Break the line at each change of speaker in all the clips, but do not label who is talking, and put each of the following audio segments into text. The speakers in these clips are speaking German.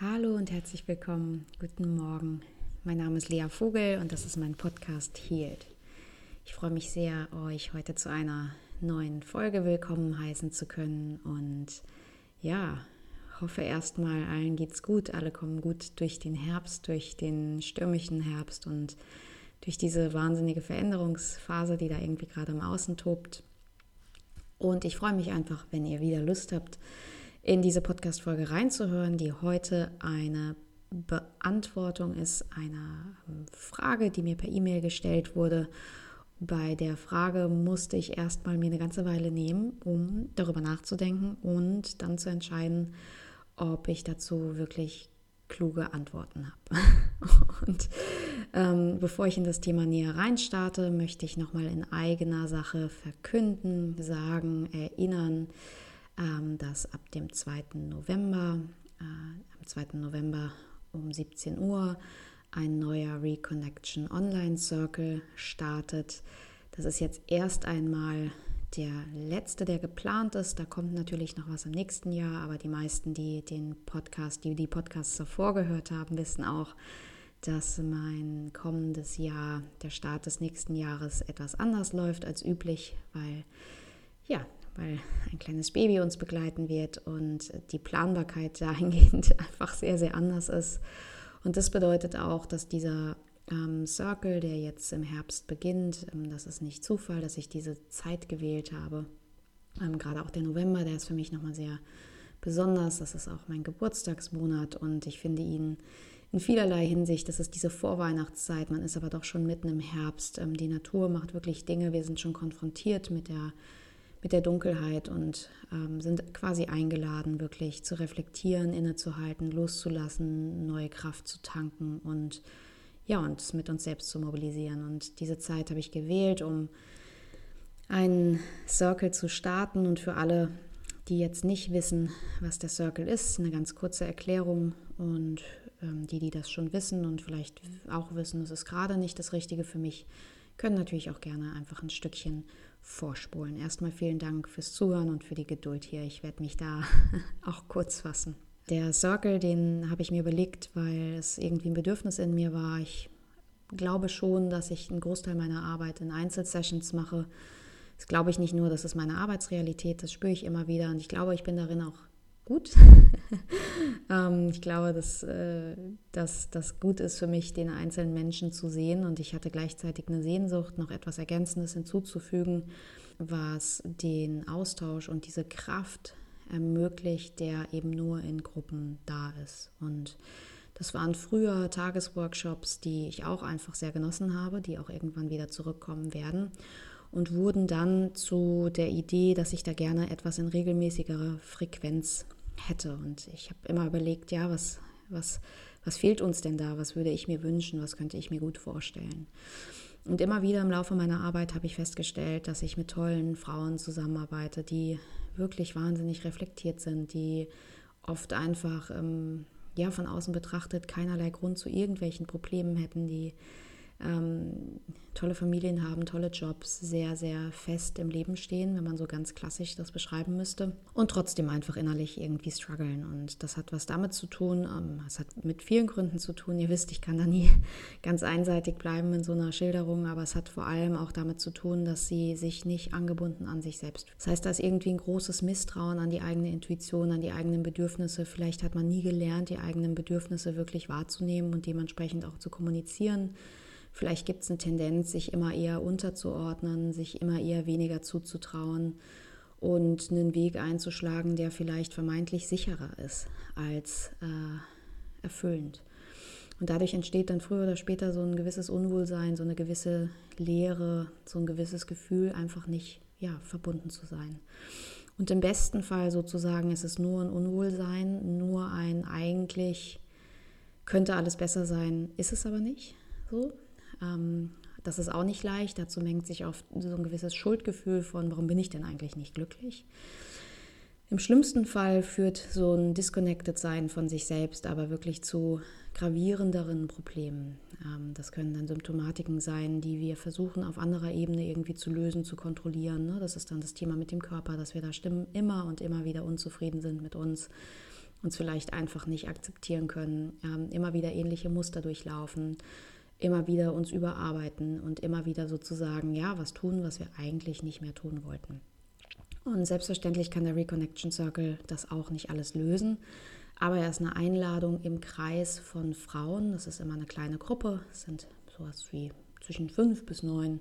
Hallo und herzlich willkommen. Guten Morgen. Mein Name ist Lea Vogel und das ist mein Podcast Healed. Ich freue mich sehr, euch heute zu einer neuen Folge willkommen heißen zu können und ja, hoffe erstmal, allen geht's gut, alle kommen gut durch den Herbst, durch den stürmischen Herbst und durch diese wahnsinnige Veränderungsphase, die da irgendwie gerade im Außen tobt. Und ich freue mich einfach, wenn ihr wieder Lust habt, in diese Podcast-Folge reinzuhören, die heute eine Beantwortung ist einer ähm, Frage, die mir per E-Mail gestellt wurde. Bei der Frage musste ich erstmal mir eine ganze Weile nehmen, um darüber nachzudenken und dann zu entscheiden, ob ich dazu wirklich kluge Antworten habe. und ähm, bevor ich in das Thema näher reinstarte, möchte ich nochmal in eigener Sache verkünden, sagen, erinnern, dass ab dem 2. November, äh, am 2. November um 17 Uhr ein neuer Reconnection Online Circle startet. Das ist jetzt erst einmal der letzte, der geplant ist. Da kommt natürlich noch was im nächsten Jahr, aber die meisten, die den Podcast, die die Podcasts davor gehört haben, wissen auch, dass mein kommendes Jahr, der Start des nächsten Jahres etwas anders läuft als üblich, weil ja, weil ein kleines Baby uns begleiten wird und die Planbarkeit dahingehend einfach sehr, sehr anders ist. Und das bedeutet auch, dass dieser ähm, Circle, der jetzt im Herbst beginnt, ähm, das ist nicht Zufall, dass ich diese Zeit gewählt habe. Ähm, gerade auch der November, der ist für mich nochmal sehr besonders. Das ist auch mein Geburtstagsmonat und ich finde ihn in vielerlei Hinsicht, das ist diese Vorweihnachtszeit, man ist aber doch schon mitten im Herbst. Ähm, die Natur macht wirklich Dinge, wir sind schon konfrontiert mit der mit der Dunkelheit und ähm, sind quasi eingeladen, wirklich zu reflektieren, innezuhalten, loszulassen, neue Kraft zu tanken und ja, uns mit uns selbst zu mobilisieren. Und diese Zeit habe ich gewählt, um einen Circle zu starten und für alle, die jetzt nicht wissen, was der Circle ist, eine ganz kurze Erklärung und ähm, die, die das schon wissen und vielleicht auch wissen, es ist gerade nicht das Richtige für mich, können natürlich auch gerne einfach ein Stückchen vorspulen. Erstmal vielen Dank fürs Zuhören und für die Geduld hier. Ich werde mich da auch kurz fassen. Der Circle, den habe ich mir überlegt, weil es irgendwie ein Bedürfnis in mir war. Ich glaube schon, dass ich einen Großteil meiner Arbeit in Einzelsessions mache. Das glaube ich nicht nur, das ist meine Arbeitsrealität, das spüre ich immer wieder und ich glaube, ich bin darin auch gut. ähm, ich glaube, dass, äh, dass das gut ist für mich, den einzelnen Menschen zu sehen. Und ich hatte gleichzeitig eine Sehnsucht, noch etwas Ergänzendes hinzuzufügen, was den Austausch und diese Kraft ermöglicht, der eben nur in Gruppen da ist. Und das waren früher Tagesworkshops, die ich auch einfach sehr genossen habe, die auch irgendwann wieder zurückkommen werden und wurden dann zu der Idee, dass ich da gerne etwas in regelmäßigerer Frequenz hätte. Und ich habe immer überlegt, ja, was, was, was fehlt uns denn da? Was würde ich mir wünschen? Was könnte ich mir gut vorstellen? Und immer wieder im Laufe meiner Arbeit habe ich festgestellt, dass ich mit tollen Frauen zusammenarbeite, die wirklich wahnsinnig reflektiert sind, die oft einfach ähm, ja, von außen betrachtet keinerlei Grund zu irgendwelchen Problemen hätten, die ähm, tolle Familien haben, tolle Jobs, sehr, sehr fest im Leben stehen, wenn man so ganz klassisch das beschreiben müsste. Und trotzdem einfach innerlich irgendwie strugglen. Und das hat was damit zu tun, ähm, es hat mit vielen Gründen zu tun. Ihr wisst, ich kann da nie ganz einseitig bleiben in so einer Schilderung, aber es hat vor allem auch damit zu tun, dass sie sich nicht angebunden an sich selbst. Das heißt, da ist irgendwie ein großes Misstrauen an die eigene Intuition, an die eigenen Bedürfnisse. Vielleicht hat man nie gelernt, die eigenen Bedürfnisse wirklich wahrzunehmen und dementsprechend auch zu kommunizieren. Vielleicht gibt es eine Tendenz, sich immer eher unterzuordnen, sich immer eher weniger zuzutrauen und einen Weg einzuschlagen, der vielleicht vermeintlich sicherer ist als äh, erfüllend. Und dadurch entsteht dann früher oder später so ein gewisses Unwohlsein, so eine gewisse Leere, so ein gewisses Gefühl, einfach nicht ja, verbunden zu sein. Und im besten Fall sozusagen ist es nur ein Unwohlsein, nur ein eigentlich könnte alles besser sein, ist es aber nicht so. Ähm, das ist auch nicht leicht. Dazu mengt sich oft so ein gewisses Schuldgefühl von, warum bin ich denn eigentlich nicht glücklich? Im schlimmsten Fall führt so ein Disconnected Sein von sich selbst aber wirklich zu gravierenderen Problemen. Ähm, das können dann Symptomatiken sein, die wir versuchen auf anderer Ebene irgendwie zu lösen, zu kontrollieren. Ne? Das ist dann das Thema mit dem Körper, dass wir da stimmen immer und immer wieder unzufrieden sind mit uns uns vielleicht einfach nicht akzeptieren können, ähm, immer wieder ähnliche Muster durchlaufen, immer wieder uns überarbeiten und immer wieder sozusagen, ja, was tun, was wir eigentlich nicht mehr tun wollten. Und selbstverständlich kann der Reconnection Circle das auch nicht alles lösen, aber er ist eine Einladung im Kreis von Frauen. Das ist immer eine kleine Gruppe, es sind sowas wie zwischen fünf bis neun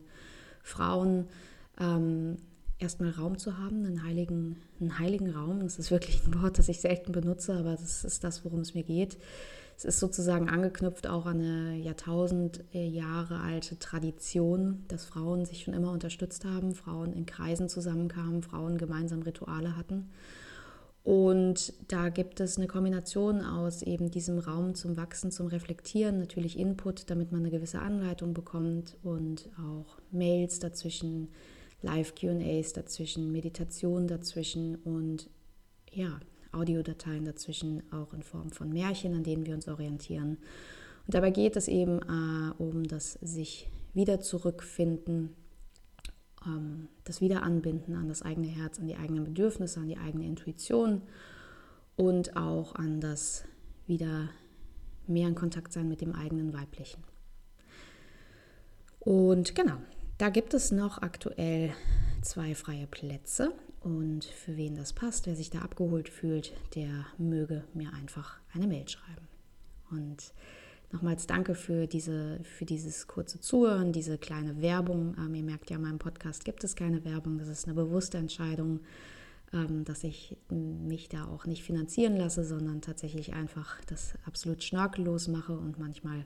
Frauen. Ähm, erstmal Raum zu haben, einen heiligen, einen heiligen Raum. Das ist wirklich ein Wort, das ich selten benutze, aber das ist das, worum es mir geht. Es ist sozusagen angeknüpft auch an eine Jahrtausend Jahre alte Tradition, dass Frauen sich schon immer unterstützt haben, Frauen in Kreisen zusammenkamen, Frauen gemeinsam Rituale hatten. Und da gibt es eine Kombination aus eben diesem Raum zum Wachsen, zum Reflektieren, natürlich Input, damit man eine gewisse Anleitung bekommt und auch Mails dazwischen, Live-QAs dazwischen, Meditation dazwischen und ja, Audiodateien dazwischen, auch in Form von Märchen, an denen wir uns orientieren. Und dabei geht es eben äh, um das sich wieder zurückfinden, ähm, das Wiederanbinden an das eigene Herz, an die eigenen Bedürfnisse, an die eigene Intuition und auch an das wieder mehr in Kontakt sein mit dem eigenen Weiblichen. Und genau, da gibt es noch aktuell zwei freie Plätze. Und für wen das passt, wer sich da abgeholt fühlt, der möge mir einfach eine Mail schreiben. Und nochmals danke für, diese, für dieses kurze Zuhören, diese kleine Werbung. Ähm, ihr merkt ja, in meinem Podcast gibt es keine Werbung. Das ist eine bewusste Entscheidung, ähm, dass ich mich da auch nicht finanzieren lasse, sondern tatsächlich einfach das absolut schnörkellos mache. Und manchmal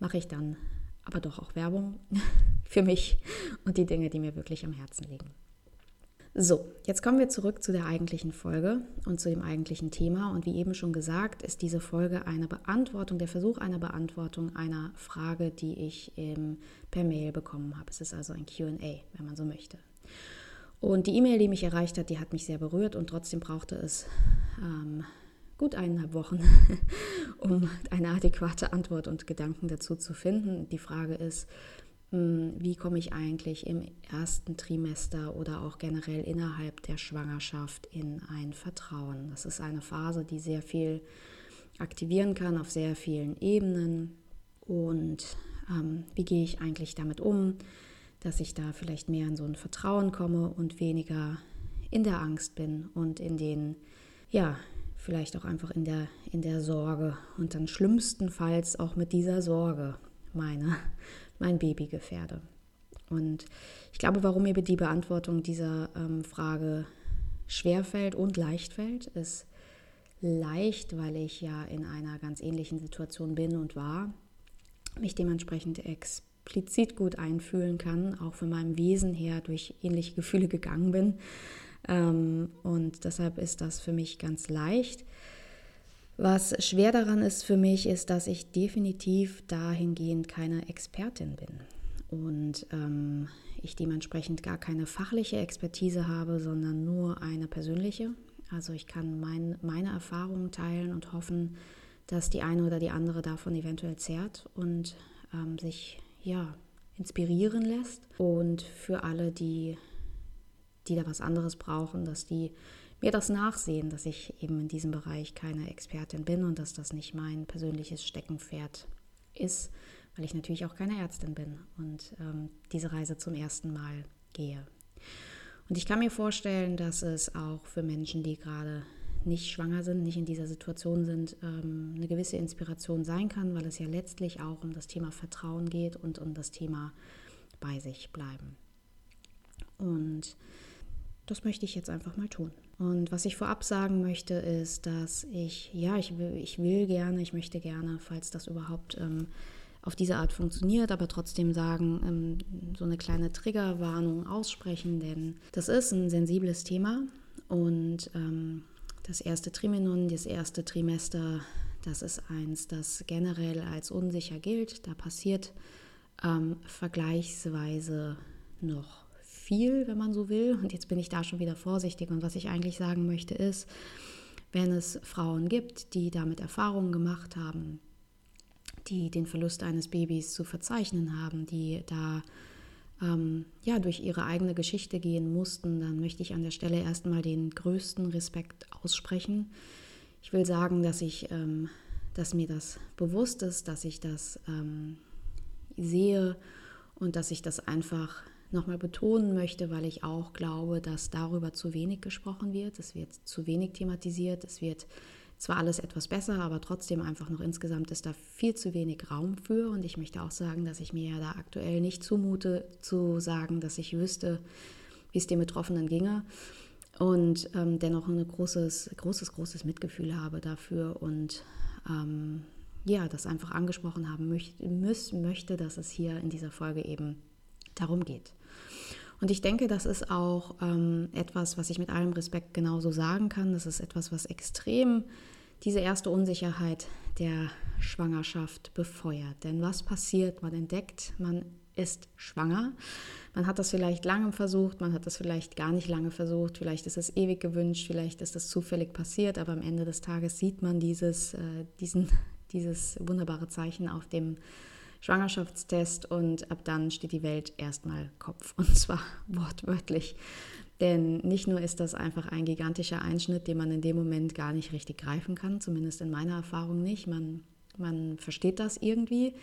mache ich dann aber doch auch Werbung für mich und die Dinge, die mir wirklich am Herzen liegen. So, jetzt kommen wir zurück zu der eigentlichen Folge und zu dem eigentlichen Thema. Und wie eben schon gesagt, ist diese Folge eine Beantwortung, der Versuch einer Beantwortung einer Frage, die ich ähm, per Mail bekommen habe. Es ist also ein QA, wenn man so möchte. Und die E-Mail, die mich erreicht hat, die hat mich sehr berührt und trotzdem brauchte es ähm, gut eineinhalb Wochen, um eine adäquate Antwort und Gedanken dazu zu finden. Die Frage ist, wie komme ich eigentlich im ersten Trimester oder auch generell innerhalb der Schwangerschaft in ein Vertrauen. Das ist eine Phase, die sehr viel aktivieren kann auf sehr vielen Ebenen. Und ähm, wie gehe ich eigentlich damit um, dass ich da vielleicht mehr in so ein Vertrauen komme und weniger in der Angst bin und in den, ja, vielleicht auch einfach in der, in der Sorge und dann schlimmstenfalls auch mit dieser Sorge meine mein Baby gefährde. Und ich glaube, warum mir die Beantwortung dieser ähm, Frage schwerfällt und leicht fällt, ist leicht, weil ich ja in einer ganz ähnlichen Situation bin und war, mich dementsprechend explizit gut einfühlen kann, auch von meinem Wesen her durch ähnliche Gefühle gegangen bin. Ähm, und deshalb ist das für mich ganz leicht. Was schwer daran ist für mich, ist, dass ich definitiv dahingehend keine Expertin bin und ähm, ich dementsprechend gar keine fachliche Expertise habe, sondern nur eine persönliche. Also ich kann mein, meine Erfahrungen teilen und hoffen, dass die eine oder die andere davon eventuell zehrt und ähm, sich ja inspirieren lässt. Und für alle, die, die da was anderes brauchen, dass die mir das nachsehen, dass ich eben in diesem Bereich keine Expertin bin und dass das nicht mein persönliches Steckenpferd ist, weil ich natürlich auch keine Ärztin bin und ähm, diese Reise zum ersten Mal gehe. Und ich kann mir vorstellen, dass es auch für Menschen, die gerade nicht schwanger sind, nicht in dieser Situation sind, ähm, eine gewisse Inspiration sein kann, weil es ja letztlich auch um das Thema Vertrauen geht und um das Thema bei sich bleiben. Und das möchte ich jetzt einfach mal tun. Und was ich vorab sagen möchte, ist, dass ich, ja, ich will, ich will gerne, ich möchte gerne, falls das überhaupt ähm, auf diese Art funktioniert, aber trotzdem sagen, ähm, so eine kleine Triggerwarnung aussprechen, denn das ist ein sensibles Thema und ähm, das erste Trimenon, das erste Trimester, das ist eins, das generell als unsicher gilt. Da passiert ähm, vergleichsweise noch viel, wenn man so will. Und jetzt bin ich da schon wieder vorsichtig. Und was ich eigentlich sagen möchte ist, wenn es Frauen gibt, die damit Erfahrungen gemacht haben, die den Verlust eines Babys zu verzeichnen haben, die da ähm, ja durch ihre eigene Geschichte gehen mussten, dann möchte ich an der Stelle erstmal den größten Respekt aussprechen. Ich will sagen, dass ich, ähm, dass mir das bewusst ist, dass ich das ähm, sehe und dass ich das einfach nochmal betonen möchte, weil ich auch glaube, dass darüber zu wenig gesprochen wird. Es wird zu wenig thematisiert. Es wird zwar alles etwas besser, aber trotzdem einfach noch insgesamt ist da viel zu wenig Raum für. Und ich möchte auch sagen, dass ich mir ja da aktuell nicht zumute zu sagen, dass ich wüsste, wie es den Betroffenen ginge. Und ähm, dennoch ein großes, großes, großes Mitgefühl habe dafür und ähm, ja, das einfach angesprochen haben möchte, möchte, dass es hier in dieser Folge eben darum geht. Und ich denke, das ist auch ähm, etwas, was ich mit allem Respekt genauso sagen kann. Das ist etwas, was extrem diese erste Unsicherheit der Schwangerschaft befeuert. Denn was passiert? Man entdeckt, man ist schwanger. Man hat das vielleicht lange versucht, man hat das vielleicht gar nicht lange versucht, vielleicht ist es ewig gewünscht, vielleicht ist das zufällig passiert, aber am Ende des Tages sieht man dieses, äh, diesen, dieses wunderbare Zeichen auf dem Schwangerschaftstest und ab dann steht die Welt erstmal Kopf und zwar wortwörtlich. Denn nicht nur ist das einfach ein gigantischer Einschnitt, den man in dem Moment gar nicht richtig greifen kann, zumindest in meiner Erfahrung nicht. Man, man versteht das irgendwie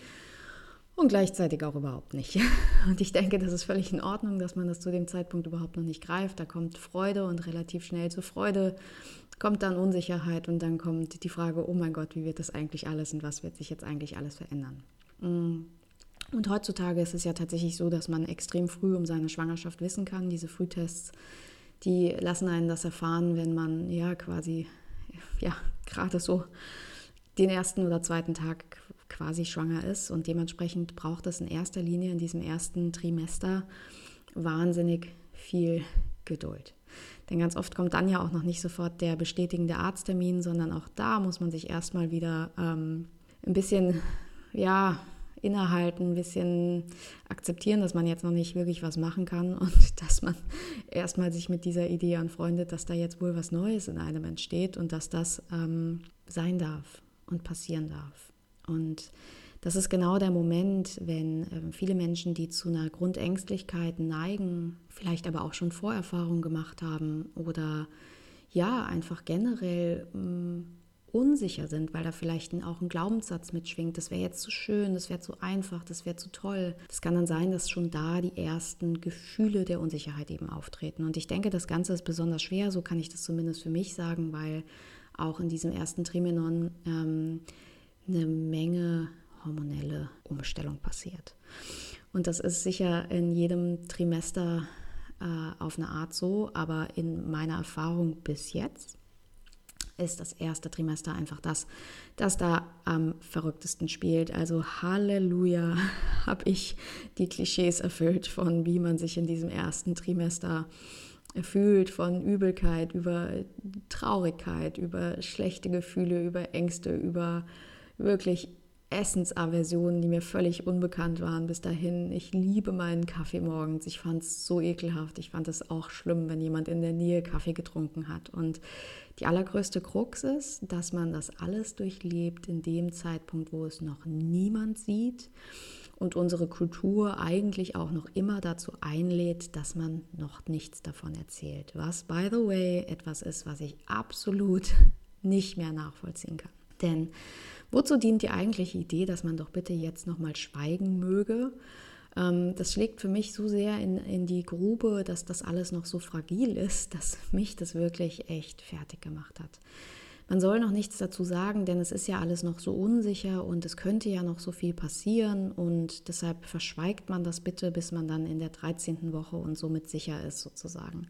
und gleichzeitig auch überhaupt nicht. Und ich denke, das ist völlig in Ordnung, dass man das zu dem Zeitpunkt überhaupt noch nicht greift. Da kommt Freude und relativ schnell zur Freude kommt dann Unsicherheit und dann kommt die Frage, oh mein Gott, wie wird das eigentlich alles und was wird sich jetzt eigentlich alles verändern? Mm. Und heutzutage ist es ja tatsächlich so, dass man extrem früh um seine Schwangerschaft wissen kann. Diese Frühtests, die lassen einen das erfahren, wenn man ja quasi, ja, gerade so den ersten oder zweiten Tag quasi schwanger ist. Und dementsprechend braucht es in erster Linie in diesem ersten Trimester wahnsinnig viel Geduld. Denn ganz oft kommt dann ja auch noch nicht sofort der bestätigende Arzttermin, sondern auch da muss man sich erstmal wieder ähm, ein bisschen ja, innehalten, ein bisschen akzeptieren, dass man jetzt noch nicht wirklich was machen kann und dass man erstmal sich mit dieser Idee anfreundet, dass da jetzt wohl was Neues in einem entsteht und dass das ähm, sein darf und passieren darf. Und das ist genau der Moment, wenn äh, viele Menschen, die zu einer Grundängstlichkeit neigen, vielleicht aber auch schon Vorerfahrungen gemacht haben oder ja, einfach generell mh, mm, unsicher sind, weil da vielleicht auch ein Glaubenssatz mitschwingt, das wäre jetzt zu schön, das wäre zu einfach, das wäre zu toll. Das kann dann sein, dass schon da die ersten Gefühle der Unsicherheit eben auftreten. Und ich denke, das Ganze ist besonders schwer, so kann ich das zumindest für mich sagen, weil auch in diesem ersten Trimenon ähm, eine Menge hormonelle Umstellung passiert. Und das ist sicher in jedem Trimester äh, auf eine Art so, aber in meiner Erfahrung bis jetzt ist das erste Trimester einfach das, das da am verrücktesten spielt. Also Halleluja, habe ich die Klischees erfüllt von wie man sich in diesem ersten Trimester fühlt, von Übelkeit über Traurigkeit, über schlechte Gefühle, über Ängste, über wirklich Essensaversionen, die mir völlig unbekannt waren bis dahin. Ich liebe meinen Kaffee morgens. Ich fand es so ekelhaft. Ich fand es auch schlimm, wenn jemand in der Nähe Kaffee getrunken hat. Und die allergrößte Krux ist, dass man das alles durchlebt in dem Zeitpunkt, wo es noch niemand sieht und unsere Kultur eigentlich auch noch immer dazu einlädt, dass man noch nichts davon erzählt. Was, by the way, etwas ist, was ich absolut nicht mehr nachvollziehen kann. Denn Wozu dient die eigentliche Idee, dass man doch bitte jetzt nochmal schweigen möge? Ähm, das schlägt für mich so sehr in, in die Grube, dass das alles noch so fragil ist, dass mich das wirklich echt fertig gemacht hat. Man soll noch nichts dazu sagen, denn es ist ja alles noch so unsicher und es könnte ja noch so viel passieren und deshalb verschweigt man das bitte, bis man dann in der 13. Woche und somit sicher ist sozusagen.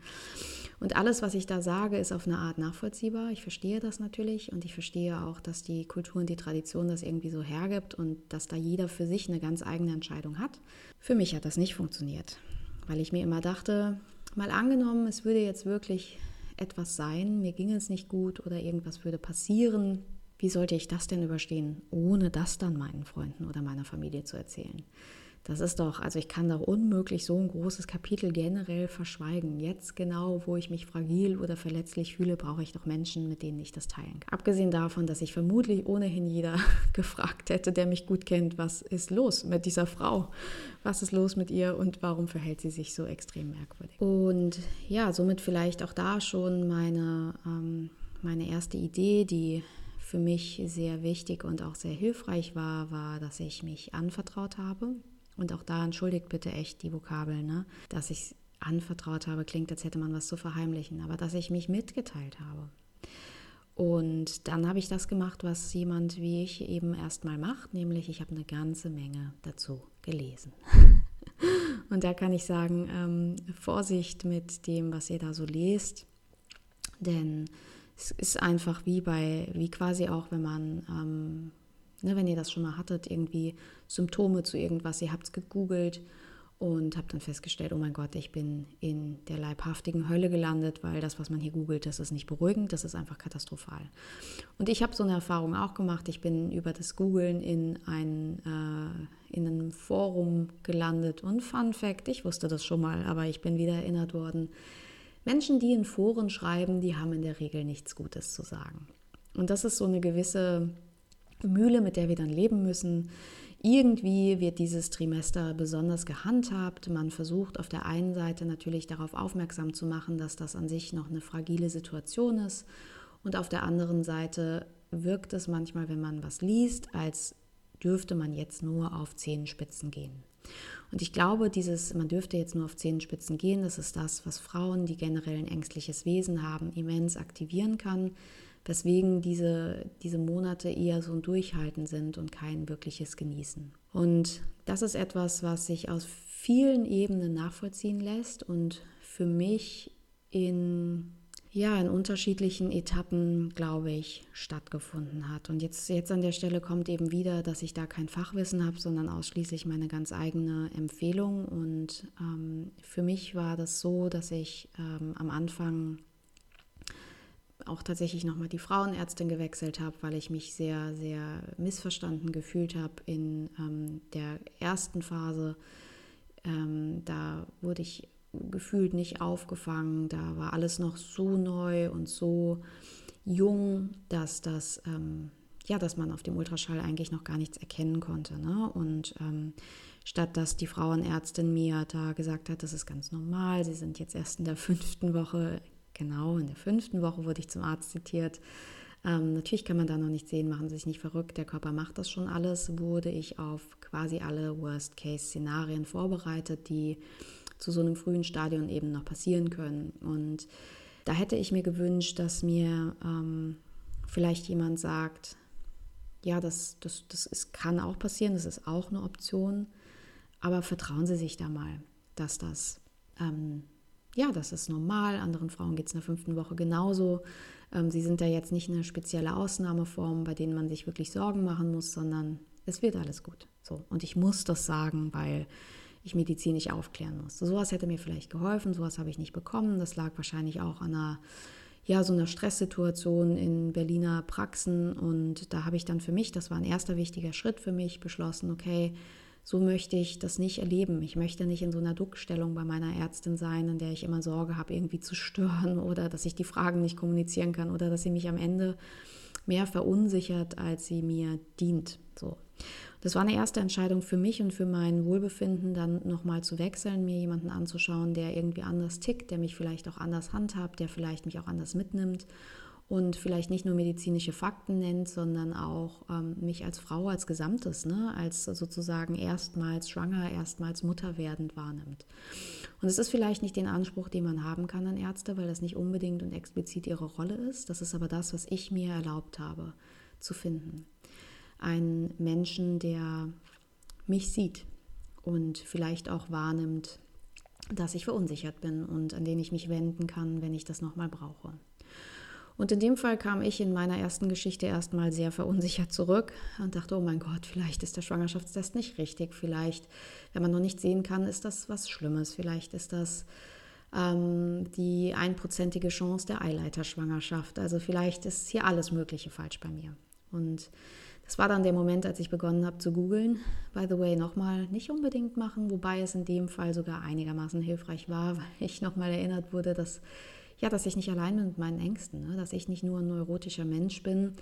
Und alles, was ich da sage, ist auf eine Art nachvollziehbar. Ich verstehe das natürlich und ich verstehe auch, dass die Kultur und die Tradition das irgendwie so hergibt und dass da jeder für sich eine ganz eigene Entscheidung hat. Für mich hat das nicht funktioniert, weil ich mir immer dachte, mal angenommen, es würde jetzt wirklich etwas sein, mir ging es nicht gut oder irgendwas würde passieren. Wie sollte ich das denn überstehen, ohne das dann meinen Freunden oder meiner Familie zu erzählen? Das ist doch, also ich kann doch unmöglich so ein großes Kapitel generell verschweigen. Jetzt genau, wo ich mich fragil oder verletzlich fühle, brauche ich doch Menschen, mit denen ich das teilen kann. Abgesehen davon, dass ich vermutlich ohnehin jeder gefragt hätte, der mich gut kennt, was ist los mit dieser Frau? Was ist los mit ihr und warum verhält sie sich so extrem merkwürdig? Und ja, somit vielleicht auch da schon meine, ähm, meine erste Idee, die für mich sehr wichtig und auch sehr hilfreich war, war, dass ich mich anvertraut habe. Und auch da entschuldigt bitte echt die Vokabeln, ne? dass ich anvertraut habe, klingt, als hätte man was zu verheimlichen, aber dass ich mich mitgeteilt habe. Und dann habe ich das gemacht, was jemand wie ich eben erstmal macht, nämlich ich habe eine ganze Menge dazu gelesen. Und da kann ich sagen, ähm, Vorsicht mit dem, was ihr da so lest, denn es ist einfach wie bei, wie quasi auch, wenn man, ähm, ne, wenn ihr das schon mal hattet, irgendwie Symptome zu irgendwas, ihr habt es gegoogelt und habe dann festgestellt, oh mein Gott, ich bin in der leibhaftigen Hölle gelandet, weil das, was man hier googelt, das ist nicht beruhigend, das ist einfach katastrophal. Und ich habe so eine Erfahrung auch gemacht. Ich bin über das Googlen in ein, äh, in ein Forum gelandet und Fun Fact, ich wusste das schon mal, aber ich bin wieder erinnert worden. Menschen, die in Foren schreiben, die haben in der Regel nichts Gutes zu sagen. Und das ist so eine gewisse Mühle, mit der wir dann leben müssen irgendwie wird dieses Trimester besonders gehandhabt. Man versucht auf der einen Seite natürlich darauf aufmerksam zu machen, dass das an sich noch eine fragile Situation ist. Und auf der anderen Seite wirkt es manchmal, wenn man was liest, als dürfte man jetzt nur auf Zehenspitzen gehen. Und ich glaube, dieses, man dürfte jetzt nur auf Zehenspitzen gehen, das ist das, was Frauen, die generell ein ängstliches Wesen haben, immens aktivieren kann weswegen diese, diese Monate eher so ein Durchhalten sind und kein wirkliches Genießen. Und das ist etwas, was sich aus vielen Ebenen nachvollziehen lässt und für mich in ja, in unterschiedlichen Etappen, glaube ich, stattgefunden hat. Und jetzt, jetzt an der Stelle kommt eben wieder, dass ich da kein Fachwissen habe, sondern ausschließlich meine ganz eigene Empfehlung. Und ähm, für mich war das so, dass ich ähm, am Anfang auch tatsächlich nochmal die Frauenärztin gewechselt habe, weil ich mich sehr, sehr missverstanden gefühlt habe in ähm, der ersten Phase. Ähm, da wurde ich gefühlt nicht aufgefangen. Da war alles noch so neu und so jung, dass das ähm, ja, dass man auf dem Ultraschall eigentlich noch gar nichts erkennen konnte. Ne? Und ähm, statt dass die Frauenärztin mir da gesagt hat, das ist ganz normal, sie sind jetzt erst in der fünften Woche, Genau, in der fünften Woche wurde ich zum Arzt zitiert. Ähm, natürlich kann man da noch nicht sehen, machen Sie sich nicht verrückt, der Körper macht das schon alles. Wurde ich auf quasi alle Worst-Case-Szenarien vorbereitet, die zu so einem frühen Stadion eben noch passieren können. Und da hätte ich mir gewünscht, dass mir ähm, vielleicht jemand sagt, ja, das, das, das ist, kann auch passieren, das ist auch eine Option, aber vertrauen Sie sich da mal, dass das ähm, ja, das ist normal. Anderen Frauen geht es in der fünften Woche genauso. Ähm, sie sind da jetzt nicht eine spezielle Ausnahmeform, bei denen man sich wirklich Sorgen machen muss, sondern es wird alles gut. So. Und ich muss das sagen, weil ich medizinisch aufklären muss. So sowas hätte mir vielleicht geholfen, sowas habe ich nicht bekommen. Das lag wahrscheinlich auch an einer, ja, so einer Stresssituation in Berliner Praxen. Und da habe ich dann für mich, das war ein erster wichtiger Schritt für mich, beschlossen, okay, so möchte ich das nicht erleben. Ich möchte nicht in so einer Duckstellung bei meiner Ärztin sein, in der ich immer Sorge habe, irgendwie zu stören oder dass ich die Fragen nicht kommunizieren kann oder dass sie mich am Ende mehr verunsichert, als sie mir dient. So. Das war eine erste Entscheidung für mich und für mein Wohlbefinden, dann nochmal zu wechseln, mir jemanden anzuschauen, der irgendwie anders tickt, der mich vielleicht auch anders handhabt, der vielleicht mich auch anders mitnimmt und vielleicht nicht nur medizinische Fakten nennt, sondern auch ähm, mich als Frau als Gesamtes, ne, als sozusagen erstmals schwanger, erstmals Mutter werdend wahrnimmt. Und es ist vielleicht nicht den Anspruch, den man haben kann an Ärzte, weil das nicht unbedingt und explizit ihre Rolle ist. Das ist aber das, was ich mir erlaubt habe zu finden. Ein Menschen, der mich sieht und vielleicht auch wahrnimmt, dass ich verunsichert bin und an den ich mich wenden kann, wenn ich das nochmal brauche. Und in dem Fall kam ich in meiner ersten Geschichte erstmal sehr verunsichert zurück und dachte, oh mein Gott, vielleicht ist der Schwangerschaftstest nicht richtig. Vielleicht, wenn man noch nicht sehen kann, ist das was Schlimmes. Vielleicht ist das ähm, die einprozentige Chance der Eileiterschwangerschaft. Also vielleicht ist hier alles Mögliche falsch bei mir. Und das war dann der Moment, als ich begonnen habe zu googeln. By the way, nochmal nicht unbedingt machen, wobei es in dem Fall sogar einigermaßen hilfreich war, weil ich nochmal erinnert wurde, dass ja, dass ich nicht allein bin mit meinen Ängsten, ne? dass ich nicht nur ein neurotischer Mensch bin,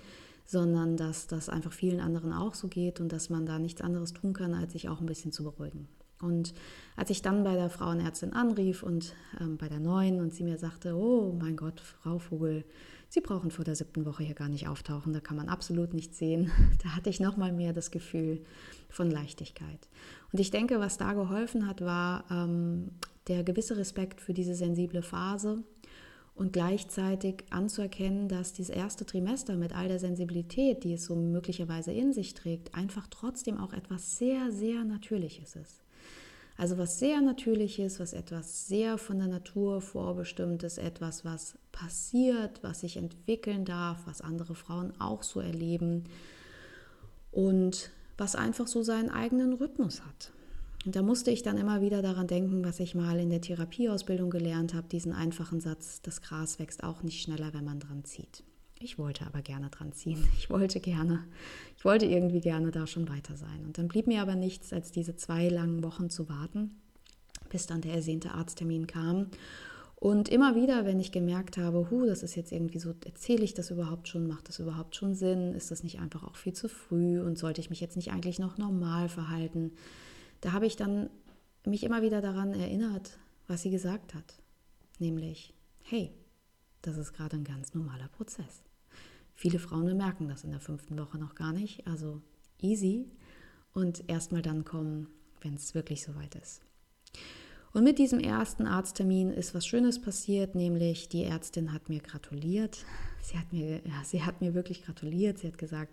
sondern dass das einfach vielen anderen auch so geht und dass man da nichts anderes tun kann, als sich auch ein bisschen zu beruhigen. Und als ich dann bei der Frauenärztin anrief und ähm, bei der neuen und sie mir sagte, oh mein Gott, Frau Vogel, Sie brauchen vor der siebten Woche hier gar nicht auftauchen, da kann man absolut nichts sehen. Da hatte ich nochmal mehr das Gefühl von Leichtigkeit. Und ich denke, was da geholfen hat, war ähm, der gewisse Respekt für diese sensible Phase und gleichzeitig anzuerkennen, dass dieses erste Trimester mit all der Sensibilität, die es so möglicherweise in sich trägt, einfach trotzdem auch etwas sehr, sehr Natürliches ist. Also was sehr Natürliches, was etwas sehr von der Natur vorbestimmtes, etwas, was passiert, was sich entwickeln darf, was andere Frauen auch so erleben und was einfach so seinen eigenen Rhythmus hat. Und da musste ich dann immer wieder daran denken, was ich mal in der Therapieausbildung gelernt habe, diesen einfachen Satz, das Gras wächst auch nicht schneller, wenn man dran zieht. Ich wollte aber gerne dran ziehen. Ich wollte gerne, ich wollte irgendwie gerne da schon weiter sein. Und dann blieb mir aber nichts, als diese zwei langen Wochen zu warten, bis dann der ersehnte Arzttermin kam. Und immer wieder, wenn ich gemerkt habe, hu, das ist jetzt irgendwie so, erzähle ich das überhaupt schon, macht das überhaupt schon Sinn, ist das nicht einfach auch viel zu früh und sollte ich mich jetzt nicht eigentlich noch normal verhalten, da habe ich dann mich immer wieder daran erinnert, was sie gesagt hat. Nämlich, hey, das ist gerade ein ganz normaler Prozess. Viele Frauen bemerken das in der fünften Woche noch gar nicht, also easy und erstmal dann kommen, wenn es wirklich soweit ist. Und mit diesem ersten Arzttermin ist was Schönes passiert, nämlich die Ärztin hat mir gratuliert. Sie hat mir, ja, sie hat mir wirklich gratuliert. Sie hat gesagt,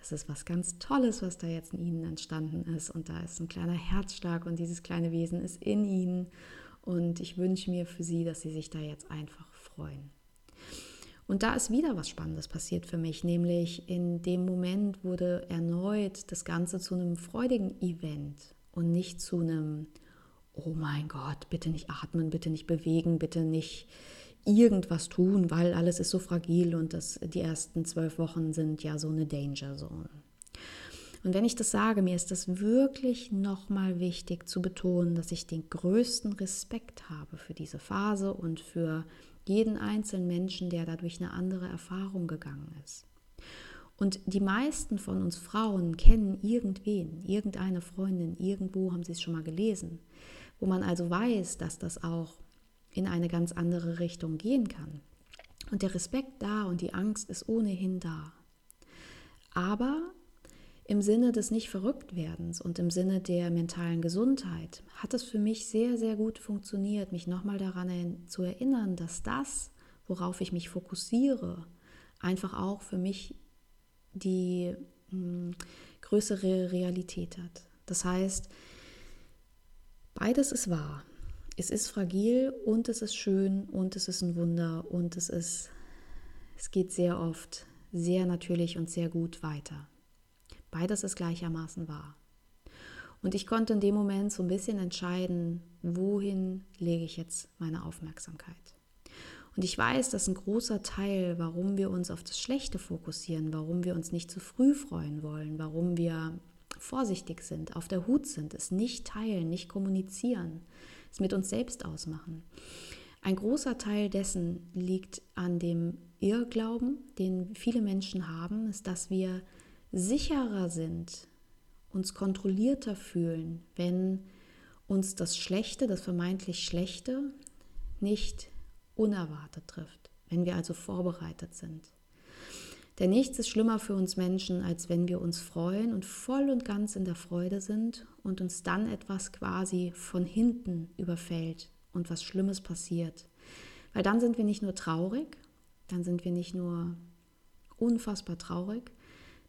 das ist was ganz Tolles, was da jetzt in ihnen entstanden ist. Und da ist ein kleiner Herzschlag und dieses kleine Wesen ist in ihnen. Und ich wünsche mir für sie, dass sie sich da jetzt einfach freuen. Und da ist wieder was Spannendes passiert für mich, nämlich in dem Moment wurde erneut das Ganze zu einem freudigen Event und nicht zu einem, oh mein Gott, bitte nicht atmen, bitte nicht bewegen, bitte nicht irgendwas tun, weil alles ist so fragil und das, die ersten zwölf Wochen sind ja so eine Danger Zone. Und wenn ich das sage, mir ist das wirklich nochmal wichtig zu betonen, dass ich den größten Respekt habe für diese Phase und für jeden einzelnen Menschen, der dadurch eine andere Erfahrung gegangen ist. Und die meisten von uns Frauen kennen irgendwen, irgendeine Freundin, irgendwo haben sie es schon mal gelesen, wo man also weiß, dass das auch in eine ganz andere Richtung gehen kann. Und der Respekt da und die Angst ist ohnehin da. Aber im Sinne des nicht verrückt werdens und im Sinne der mentalen Gesundheit hat es für mich sehr, sehr gut funktioniert, mich nochmal daran zu erinnern, dass das, worauf ich mich fokussiere, einfach auch für mich die mh, hm, größere Realität hat. Das heißt, beides ist wahr es ist fragil und es ist schön und es ist ein Wunder und es ist, es geht sehr oft sehr natürlich und sehr gut weiter. Beides ist gleichermaßen wahr. Und ich konnte in dem Moment so ein bisschen entscheiden, wohin lege ich jetzt meine Aufmerksamkeit. Und ich weiß, dass ein großer Teil, warum wir uns auf das Schlechte fokussieren, warum wir uns nicht zu früh freuen wollen, warum wir vorsichtig sind, auf der Hut sind, es nicht teilen, nicht kommunizieren, es mit uns selbst ausmachen. Ein großer Teil dessen liegt an dem Irrglauben, den viele Menschen haben, ist, dass wir sicherer sind, uns kontrollierter fühlen, wenn uns das Schlechte, das vermeintlich Schlechte, nicht unerwartet trifft, wenn wir also vorbereitet sind. Denn nichts ist schlimmer für uns Menschen, als wenn wir uns freuen und voll und ganz in der Freude sind und uns dann etwas quasi von hinten überfällt und was Schlimmes passiert. Weil dann sind wir nicht nur traurig, dann sind wir nicht nur unfassbar traurig,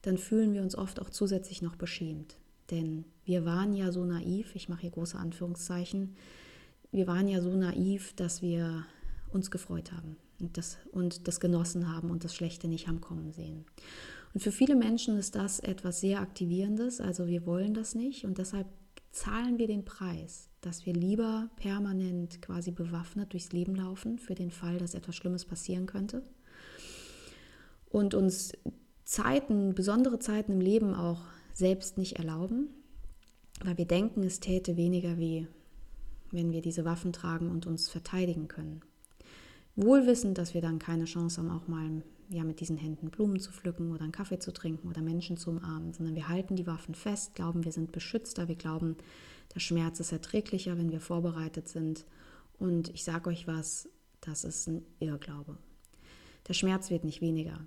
dann fühlen wir uns oft auch zusätzlich noch beschämt. Denn wir waren ja so naiv, ich mache hier große Anführungszeichen, wir waren ja so naiv, dass wir uns gefreut haben und das, und das genossen haben und das Schlechte nicht haben kommen sehen. Und für viele Menschen ist das etwas sehr Aktivierendes, also wir wollen das nicht und deshalb zahlen wir den Preis, dass wir lieber permanent quasi bewaffnet durchs Leben laufen für den Fall, dass etwas Schlimmes passieren könnte und uns Zeiten, besondere Zeiten im Leben auch selbst nicht erlauben, weil wir denken, es täte weniger weh, wenn wir diese Waffen tragen und uns verteidigen können. Wohlwissend, dass wir dann keine Chance haben, auch mal ja, mit diesen Händen Blumen zu pflücken oder einen Kaffee zu trinken oder Menschen zu umarmen, sondern wir halten die Waffen fest, glauben, wir sind beschützter, wir glauben, der Schmerz ist erträglicher, wenn wir vorbereitet sind. Und ich sage euch was, das ist ein Irrglaube. Der Schmerz wird nicht weniger.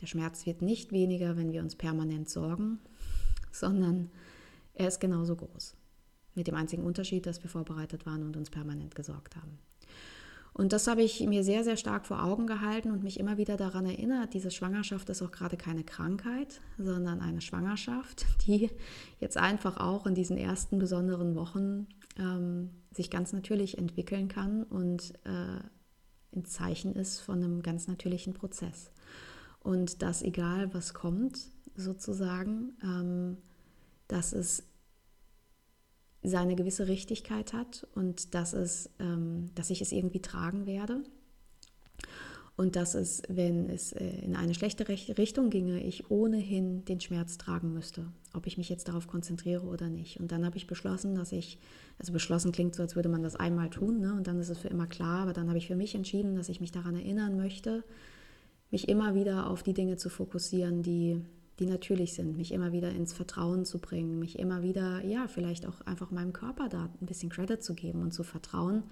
Der Schmerz wird nicht weniger, wenn wir uns permanent sorgen, sondern er ist genauso groß. Mit dem einzigen Unterschied, dass wir vorbereitet waren und uns permanent gesorgt haben. Und das habe ich mir sehr, sehr stark vor Augen gehalten und mich immer wieder daran erinnert, diese Schwangerschaft ist auch gerade keine Krankheit, sondern eine Schwangerschaft, die jetzt einfach auch in diesen ersten besonderen Wochen ähm, sich ganz natürlich entwickeln kann und äh, ein Zeichen ist von einem ganz natürlichen Prozess. Und dass egal was kommt, sozusagen, ähm, dass es seine gewisse Richtigkeit hat und dass, es, ähm, dass ich es irgendwie tragen werde. Und dass es, wenn es äh, in eine schlechte Richtung ginge, ich ohnehin den Schmerz tragen müsste, ob ich mich jetzt darauf konzentriere oder nicht. Und dann habe ich beschlossen, dass ich, also beschlossen klingt so, als würde man das einmal tun, ne? und dann ist es für immer klar, aber dann habe ich für mich entschieden, dass ich mich daran erinnern möchte, mich immer wieder auf die Dinge zu fokussieren, die die natürlich sind, mich immer wieder ins Vertrauen zu bringen, mich immer wieder, ja, vielleicht auch einfach meinem Körper da ein bisschen Credit zu geben und zu vertrauen,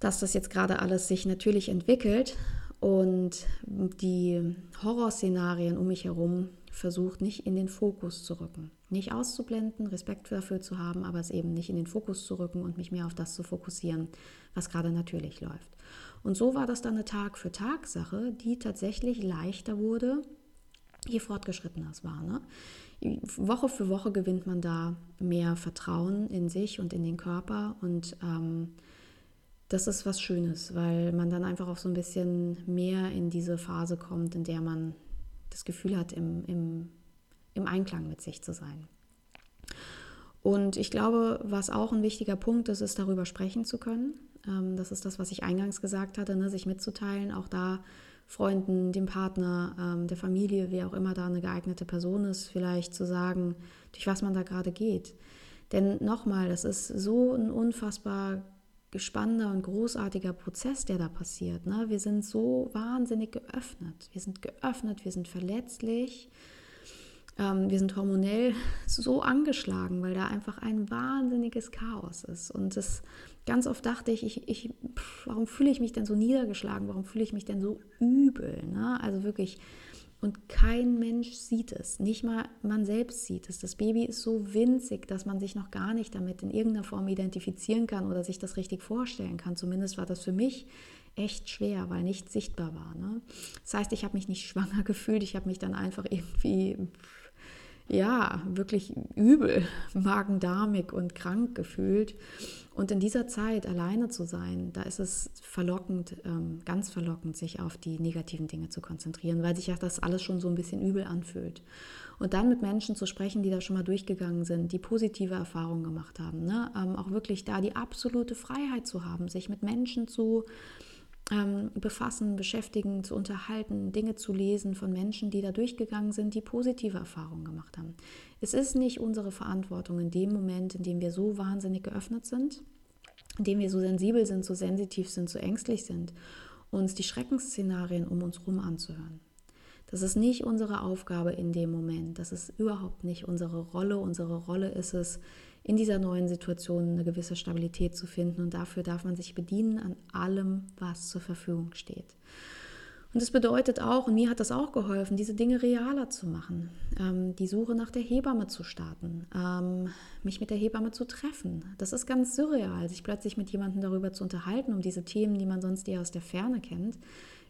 dass das jetzt gerade alles sich natürlich entwickelt und die Horrorszenarien um mich herum versucht nicht in den Fokus zu rücken. Nicht auszublenden, Respekt dafür zu haben, aber es eben nicht in den Fokus zu rücken und mich mehr auf das zu fokussieren, was gerade natürlich läuft. Und so war das dann eine Tag-für-Tag-Sache, die tatsächlich leichter wurde, je fortgeschrittener es war. Ne? Woche für Woche gewinnt man da mehr Vertrauen in sich und in den Körper und ähm, das ist was Schönes, weil man dann einfach auch so ein bisschen mehr in diese Phase kommt, in der man das Gefühl hat, im, im, im Einklang mit sich zu sein. Und ich glaube, was auch ein wichtiger Punkt ist, ist darüber sprechen zu können. Ähm, das ist das, was ich eingangs gesagt hatte, ne, sich mitzuteilen, auch da Freunden, dem Partner, ähm, der Familie, wer auch immer da eine geeignete Person ist, vielleicht zu sagen, durch was man da gerade geht. Denn nochmal, das ist so ein unfassbar spannender und großartiger Prozess, der da passiert. Ne? Wir sind so wahnsinnig geöffnet. Wir sind geöffnet, wir sind verletzlich, ähm, wir sind hormonell so angeschlagen, weil da einfach ein wahnsinniges Chaos ist. Und das ganz oft dachte ich, ich, ich warum fühle ich mich denn so niedergeschlagen? Warum fühle ich mich denn so übel? Ne? Also wirklich. Und kein Mensch sieht es, nicht mal man selbst sieht es. Das Baby ist so winzig, dass man sich noch gar nicht damit in irgendeiner Form identifizieren kann oder sich das richtig vorstellen kann. Zumindest war das für mich echt schwer, weil nichts sichtbar war. Ne? Das heißt, ich habe mich nicht schwanger gefühlt, ich habe mich dann einfach irgendwie ja, wirklich übel, magendarmig und krank gefühlt. Und in dieser Zeit alleine zu sein, da ist es verlockend, ähm, ganz verlockend, sich auf die negativen Dinge zu konzentrieren, weil sich ja das alles schon so ein bisschen übel anfühlt. Und dann mit Menschen zu sprechen, die da schon mal durchgegangen sind, die positive Erfahrungen gemacht haben, ne? Ähm, auch wirklich da die absolute Freiheit zu haben, sich mit Menschen zu ähm, befassen, beschäftigen, zu unterhalten, Dinge zu lesen von Menschen, die da durchgegangen sind, die positive Erfahrungen gemacht haben. Es ist nicht unsere Verantwortung in dem Moment, in dem wir so wahnsinnig geöffnet sind, in dem wir so sensibel sind, so sensitiv sind, so ängstlich sind, uns die Schreckensszenarien um uns herum anzuhören. Das ist nicht unsere Aufgabe in dem Moment. Das ist überhaupt nicht unsere Rolle. Unsere Rolle ist es, in dieser neuen Situation eine gewisse Stabilität zu finden. Und dafür darf man sich bedienen an allem, was zur Verfügung steht. Und das bedeutet auch, und mir hat das auch geholfen, diese Dinge realer zu machen, ähm, die Suche nach der Hebamme zu starten, ähm, mich mit der Hebamme zu treffen. Das ist ganz surreal, sich plötzlich mit jemandem darüber zu unterhalten, um diese Themen, die man sonst eher aus der Ferne kennt,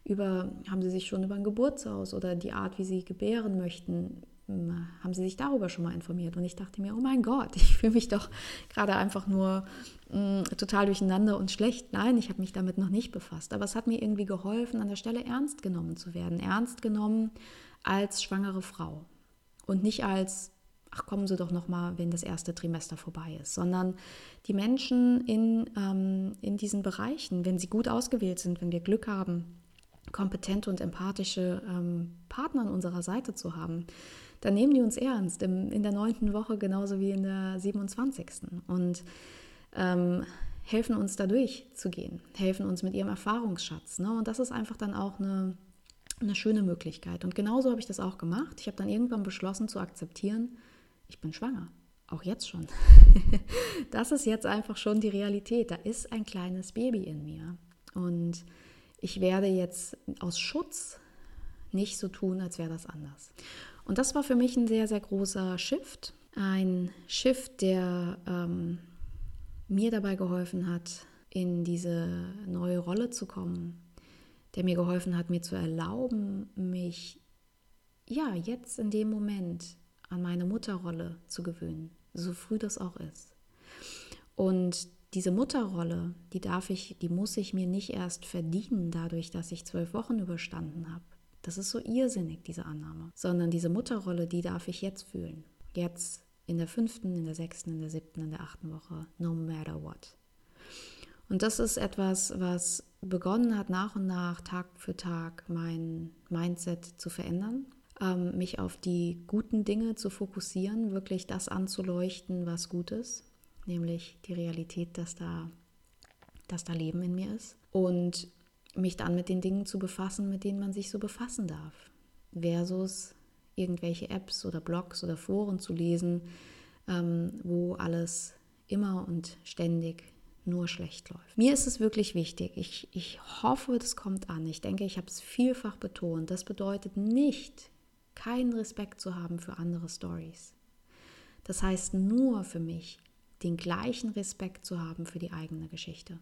über, haben sie sich schon über ein Geburtshaus oder die Art, wie sie gebären möchten, haben Sie sich darüber schon mal informiert? Und ich dachte mir, oh mein Gott, ich fühle mich doch gerade einfach nur mh, total durcheinander und schlecht. Nein, ich habe mich damit noch nicht befasst. Aber es hat mir irgendwie geholfen, an der Stelle ernst genommen zu werden. Ernst genommen als schwangere Frau. Und nicht als, ach kommen Sie doch noch mal, wenn das erste Trimester vorbei ist. Sondern die Menschen in, ähm, in diesen Bereichen, wenn sie gut ausgewählt sind, wenn wir Glück haben, kompetente und empathische ähm, Partner an unserer Seite zu haben, dann nehmen die uns ernst im, in der neunten Woche genauso wie in der 27. Und ähm, helfen uns da durchzugehen, helfen uns mit ihrem Erfahrungsschatz. Ne? Und das ist einfach dann auch eine, eine schöne Möglichkeit. Und genauso habe ich das auch gemacht. Ich habe dann irgendwann beschlossen zu akzeptieren, ich bin schwanger. Auch jetzt schon. das ist jetzt einfach schon die Realität. Da ist ein kleines Baby in mir. Und ich werde jetzt aus Schutz nicht so tun, als wäre das anders. Und das war für mich ein sehr, sehr großer Shift. Ein Shift, der ähm, mir dabei geholfen hat, in diese neue Rolle zu kommen, der mir geholfen hat, mir zu erlauben, mich ja jetzt in dem Moment an meine Mutterrolle zu gewöhnen, so früh das auch ist. Und diese Mutterrolle, die darf ich, die muss ich mir nicht erst verdienen, dadurch, dass ich zwölf Wochen überstanden habe. Das ist so irrsinnig, diese Annahme. Sondern diese Mutterrolle, die darf ich jetzt fühlen. Jetzt in der fünften, in der sechsten, in der siebten, in der achten Woche, no matter what. Und das ist etwas, was begonnen hat, nach und nach, Tag für Tag, mein Mindset zu verändern, ähm, mich auf die guten Dinge zu fokussieren, wirklich das anzuleuchten, was gut ist, nämlich die Realität, dass da, dass da Leben in mir ist. Und mich dann mit den Dingen zu befassen, mit denen man sich so befassen darf, versus irgendwelche Apps oder Blogs oder Foren zu lesen, ähm, wo alles immer und ständig nur schlecht läuft. Mir ist es wirklich wichtig. Ich, ich hoffe, das kommt an. Ich denke, ich habe es vielfach betont. Das bedeutet nicht, keinen Respekt zu haben für andere Stories. Das heißt nur für mich, den gleichen Respekt zu haben für die eigene Geschichte.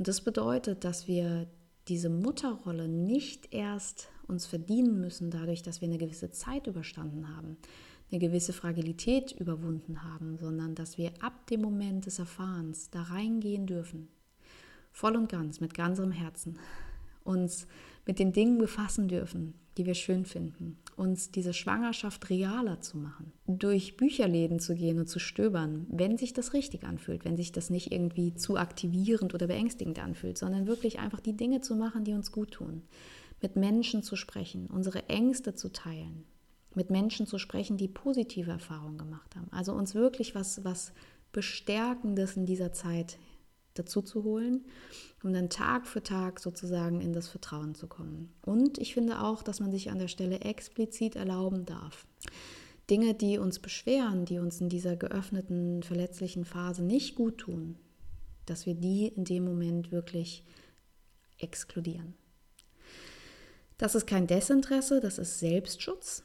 Und das bedeutet, dass wir diese Mutterrolle nicht erst uns verdienen müssen, dadurch, dass wir eine gewisse Zeit überstanden haben, eine gewisse Fragilität überwunden haben, sondern dass wir ab dem Moment des Erfahrens da reingehen dürfen, voll und ganz, mit ganzem Herzen, uns mit den Dingen befassen dürfen, die wir schön finden, uns diese Schwangerschaft realer zu machen, durch Bücherläden zu gehen und zu stöbern, wenn sich das richtig anfühlt, wenn sich das nicht irgendwie zu aktivierend oder beängstigend anfühlt, sondern wirklich einfach die Dinge zu machen, die uns gut tun, mit Menschen zu sprechen, unsere Ängste zu teilen, mit Menschen zu sprechen, die positive Erfahrungen gemacht haben. Also uns wirklich was, was Bestärkendes in dieser Zeit dazu zu holen, um dann Tag für Tag sozusagen in das Vertrauen zu kommen. Und ich finde auch, dass man sich an der Stelle explizit erlauben darf. Dinge, die uns beschweren, die uns in dieser geöffneten, verletzlichen Phase nicht gut tun, dass wir die in dem Moment wirklich exkludieren. Das ist kein Desinteresse, das ist Selbstschutz.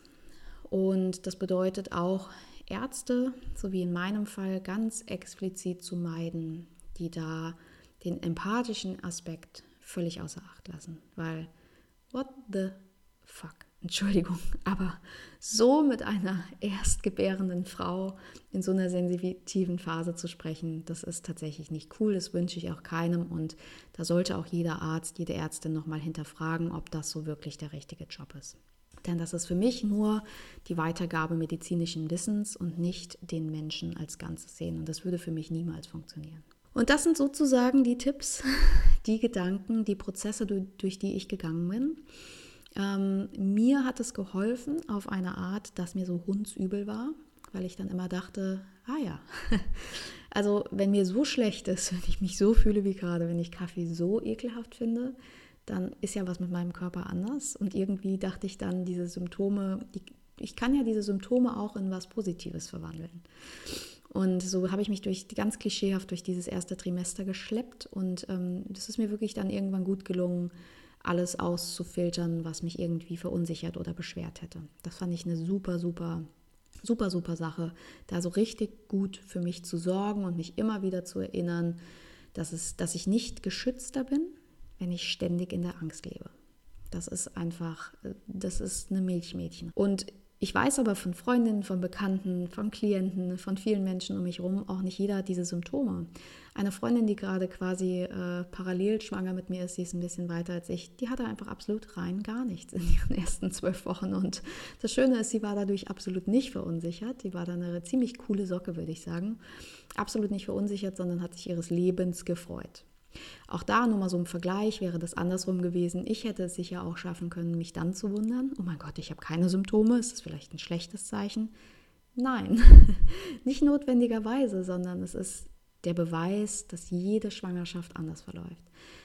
Und das bedeutet auch, Ärzte, so wie in meinem Fall, ganz explizit zu meiden, die da den empathischen Aspekt völlig außer Acht lassen. Weil, what the fuck? Entschuldigung, aber so mit einer erstgebärenden Frau in so einer sensitiven Phase zu sprechen, das ist tatsächlich nicht cool. Das wünsche ich auch keinem. Und da sollte auch jeder Arzt, jede Ärztin nochmal hinterfragen, ob das so wirklich der richtige Job ist. Denn das ist für mich nur die Weitergabe medizinischen Wissens und nicht den Menschen als Ganzes sehen. Und das würde für mich niemals funktionieren. Und das sind sozusagen die Tipps, die Gedanken, die Prozesse, durch die ich gegangen bin. Ähm, mir hat es geholfen auf eine Art, dass mir so hundsübel war, weil ich dann immer dachte, ah ja, also wenn mir so schlecht ist, wenn ich mich so fühle wie gerade, wenn ich Kaffee so ekelhaft finde, dann ist ja was mit meinem Körper anders. Und irgendwie dachte ich dann, diese Symptome, ich kann ja diese Symptome auch in was Positives verwandeln. Und so habe ich mich durch ganz klischeehaft durch dieses erste Trimester geschleppt und ähm, das ist mir wirklich dann irgendwann gut gelungen, alles auszufiltern, was mich irgendwie verunsichert oder beschwert hätte. Das fand ich eine super, super, super, super Sache, da so richtig gut für mich zu sorgen und mich immer wieder zu erinnern, dass, es, dass ich nicht geschützter bin, wenn ich ständig in der Angst lebe. Das ist einfach, das ist eine Milchmädchen. Und ich weiß aber von Freundinnen, von Bekannten, von Klienten, von vielen Menschen um mich herum, auch nicht jeder hat diese Symptome. Eine Freundin, die gerade quasi äh, parallel schwanger mit mir ist, sie ist ein bisschen weiter als ich, die hatte einfach absolut rein gar nichts in ihren ersten zwölf Wochen. Und das Schöne ist, sie war dadurch absolut nicht verunsichert. Die war dann eine ziemlich coole Socke, würde ich sagen. Absolut nicht verunsichert, sondern hat sich ihres Lebens gefreut. Auch da nur mal so im Vergleich wäre das andersrum gewesen. Ich hätte es sicher auch schaffen können, mich dann zu wundern, oh mein Gott, ich habe keine Symptome, ist das vielleicht ein schlechtes Zeichen? Nein, nicht notwendigerweise, sondern es ist der Beweis, dass jede Schwangerschaft anders verläuft.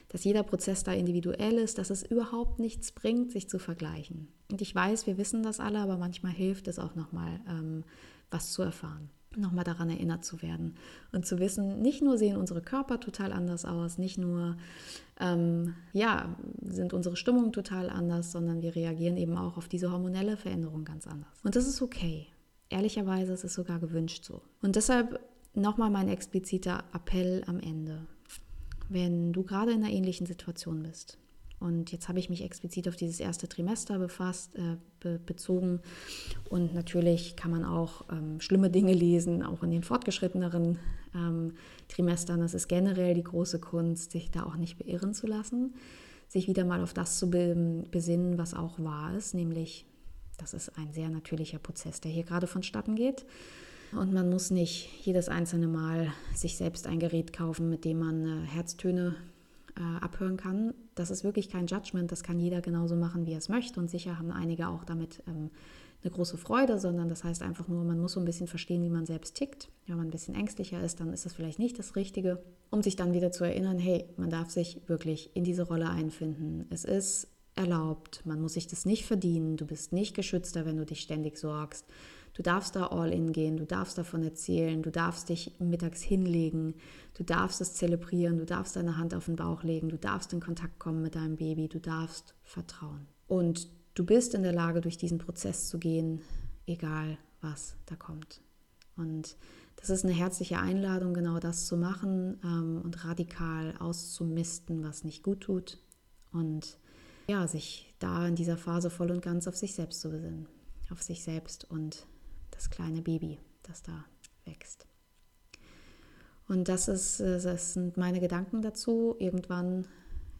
Dass jeder Prozess da individuell ist, dass es überhaupt nichts bringt, sich zu vergleichen. Und ich weiß, wir wissen das alle, aber manchmal hilft es auch nochmal, ähm, was zu erfahren nochmal daran erinnert zu werden und zu wissen, nicht nur sehen unsere Körper total anders aus, nicht nur ähm, ja, sind unsere Stimmungen total anders, sondern wir reagieren eben auch auf diese hormonelle Veränderung ganz anders. Und das ist okay. Ehrlicherweise ist es sogar gewünscht so. Und deshalb nochmal mein expliziter Appell am Ende. Wenn du gerade in einer ähnlichen Situation bist, und jetzt habe ich mich explizit auf dieses erste Trimester befasst, äh, be bezogen. Und natürlich kann man auch ähm, schlimme Dinge lesen, auch in den fortgeschritteneren ähm, Trimestern. Das ist generell die große Kunst, sich da auch nicht beirren zu lassen, sich wieder mal auf das zu be besinnen, was auch wahr ist, nämlich, das ist ein sehr natürlicher Prozess, der hier gerade vonstatten geht. Und man muss nicht jedes einzelne Mal sich selbst ein Gerät kaufen, mit dem man äh, Herztöne äh, abhören kann. Das ist wirklich kein Judgment, das kann jeder genauso machen, wie er es möchte. Und sicher haben einige auch damit ähm, eine große Freude, sondern das heißt einfach nur, man muss so ein bisschen verstehen, wie man selbst tickt. Wenn man ein bisschen ängstlicher ist, dann ist das vielleicht nicht das Richtige, um sich dann wieder zu erinnern, hey, man darf sich wirklich in diese Rolle einfinden. Es ist erlaubt, man muss sich das nicht verdienen, du bist nicht geschützter, wenn du dich ständig sorgst. Du darfst da all in gehen, du darfst davon erzählen, du darfst dich mittags hinlegen, du darfst es zelebrieren, du darfst deine Hand auf den Bauch legen, du darfst in Kontakt kommen mit deinem Baby, du darfst vertrauen. Und du bist in der Lage, durch diesen Prozess zu gehen, egal was da kommt. Und das ist eine herzliche Einladung, genau das zu machen ähm, und radikal auszumisten, was nicht gut tut. Und ja, sich da in dieser Phase voll und ganz auf sich selbst zu besinnen. Auf sich selbst und das kleine Baby, das da wächst. Und das, ist, äh, das sind meine Gedanken dazu. Irgendwann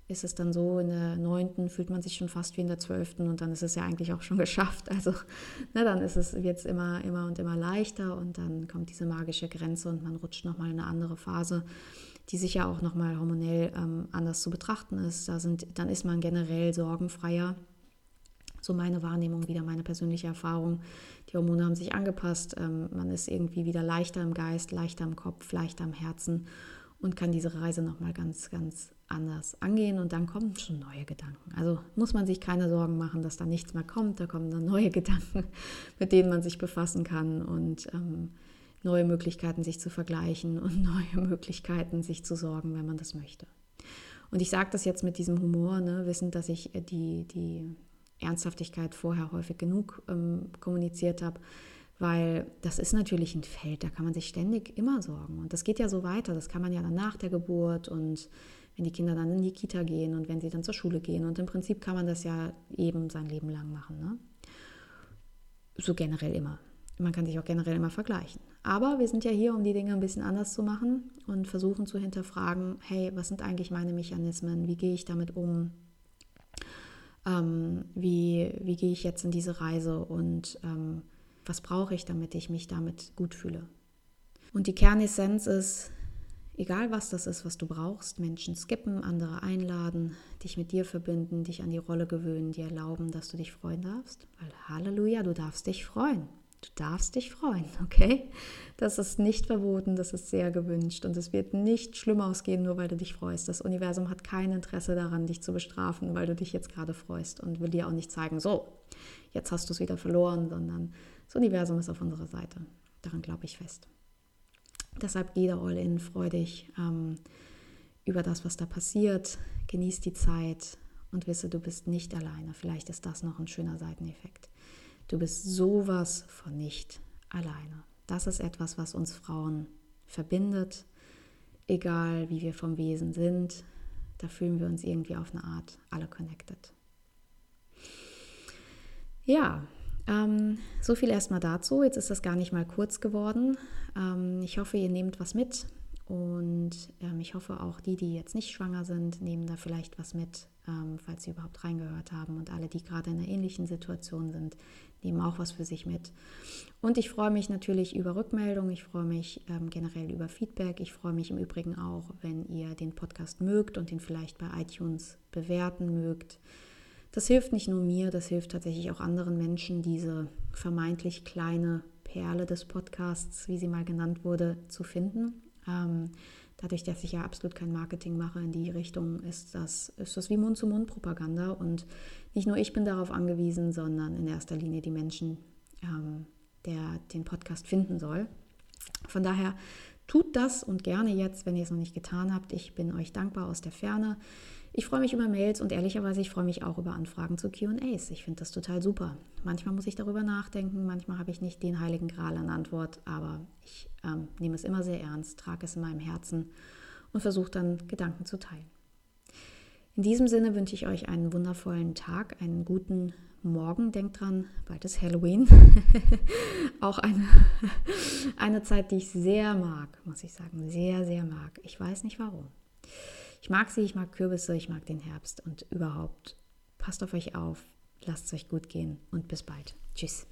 ist es dann so, in der neunten fühlt man sich schon fast wie in der zwölften und dann ist es ja eigentlich auch schon geschafft. Also ne, dann ist es jetzt immer, immer und immer leichter und dann kommt diese magische Grenze und man rutscht nochmal in eine andere Phase, die sicher auch nochmal hormonell ähm, anders zu betrachten ist. Da sind, dann ist man generell sorgenfreier so meine Wahrnehmung, wieder meine persönliche Erfahrung. Die Hormone haben sich angepasst. Ähm, man ist irgendwie wieder leichter im Geist, leichter im Kopf, leichter im Herzen und kann diese Reise nochmal ganz, ganz anders angehen. Und dann kommen schon neue Gedanken. Also muss man sich keine Sorgen machen, dass da nichts mehr kommt. Da kommen dann neue Gedanken, mit denen man sich befassen kann und ähm, neue Möglichkeiten, sich zu vergleichen und neue Möglichkeiten, sich zu sorgen, wenn man das möchte. Und ich sage das jetzt mit diesem Humor, ne, wissend, dass ich äh, die, die Ernsthaftigkeit vorher häufig genug ähm, kommuniziert habe, weil das ist natürlich ein Feld, da kann man sich ständig immer sorgen. Und das geht ja so weiter, das kann man ja dann nach der Geburt und wenn die Kinder dann in die Kita gehen und wenn sie dann zur Schule gehen. Und im Prinzip kann man das ja eben sein Leben lang machen. Ne? So generell immer. Man kann sich auch generell immer vergleichen. Aber wir sind ja hier, um die Dinge ein bisschen anders zu machen und versuchen zu hinterfragen, hey, was sind eigentlich meine Mechanismen? Wie gehe ich damit um? Ähm, wie, wie gehe ich jetzt in diese Reise und ähm, was brauche ich, damit ich mich damit gut fühle. Und die Kernessenz ist, egal was das ist, was du brauchst, Menschen skippen, andere einladen, dich mit dir verbinden, dich an die Rolle gewöhnen, dir erlauben, dass du dich freuen darfst. Weil Halleluja, du darfst dich freuen. Du darfst dich freuen, okay? Das ist nicht verboten, das ist sehr gewünscht und es wird nicht schlimm ausgehen, nur weil du dich freust. Das Universum hat kein Interesse daran, dich zu bestrafen, weil du dich jetzt gerade freust und will dir auch nicht zeigen, so, jetzt hast du es wieder verloren, sondern das Universum ist auf unserer Seite. Daran glaube ich fest. Deshalb geh da all in, freu dich ähm, über das, was da passiert, genieß die Zeit und wisse, du bist nicht alleine. Vielleicht ist das noch ein schöner Seiteneffekt. Du bist sowas von nicht alleine. Das ist etwas, was uns Frauen verbindet, egal wie wir vom Wesen sind. Da fühlen wir uns irgendwie auf eine Art alle connected. Ja, ähm, so viel erstmal dazu. Jetzt ist das gar nicht mal kurz geworden. Ähm, ich hoffe, ihr nehmt was mit. Und ähm, ich hoffe auch die, die jetzt nicht schwanger sind, nehmen da vielleicht was mit, ähm, falls sie überhaupt reingehört haben. Und alle, die gerade in einer ähnlichen Situation sind, nehmen auch was für sich mit. Und ich freue mich natürlich über Rückmeldungen, ich freue mich ähm, generell über Feedback. Ich freue mich im Übrigen auch, wenn ihr den Podcast mögt und ihn vielleicht bei iTunes bewerten mögt. Das hilft nicht nur mir, das hilft tatsächlich auch anderen Menschen, diese vermeintlich kleine Perle des Podcasts, wie sie mal genannt wurde, zu finden. Ähm, dadurch, dass ich ja absolut kein Marketing mache in die Richtung, ist das, ist das wie Mund-zu-Mund-Propaganda. Und nicht nur ich bin darauf angewiesen, sondern in erster Linie die Menschen, ähm, der den Podcast finden soll. Von daher tut das und gerne jetzt, wenn ihr es noch nicht getan habt. Ich bin euch dankbar aus der Ferne. Ich freue mich über Mails und ehrlicherweise, ich freue mich auch über Anfragen zu QAs. Ich finde das total super. Manchmal muss ich darüber nachdenken, manchmal habe ich nicht den heiligen Gral an Antwort, aber ich ähm, nehme es immer sehr ernst, trage es in meinem Herzen und versuche dann Gedanken zu teilen. In diesem Sinne wünsche ich euch einen wundervollen Tag, einen guten Morgen. Denkt dran, bald ist Halloween. Auch eine, eine Zeit, die ich sehr mag, muss ich sagen. Sehr, sehr mag. Ich weiß nicht warum. Ich mag sie, ich mag Kürbisse, ich mag den Herbst und überhaupt passt auf euch auf, lasst es euch gut gehen und bis bald. Tschüss.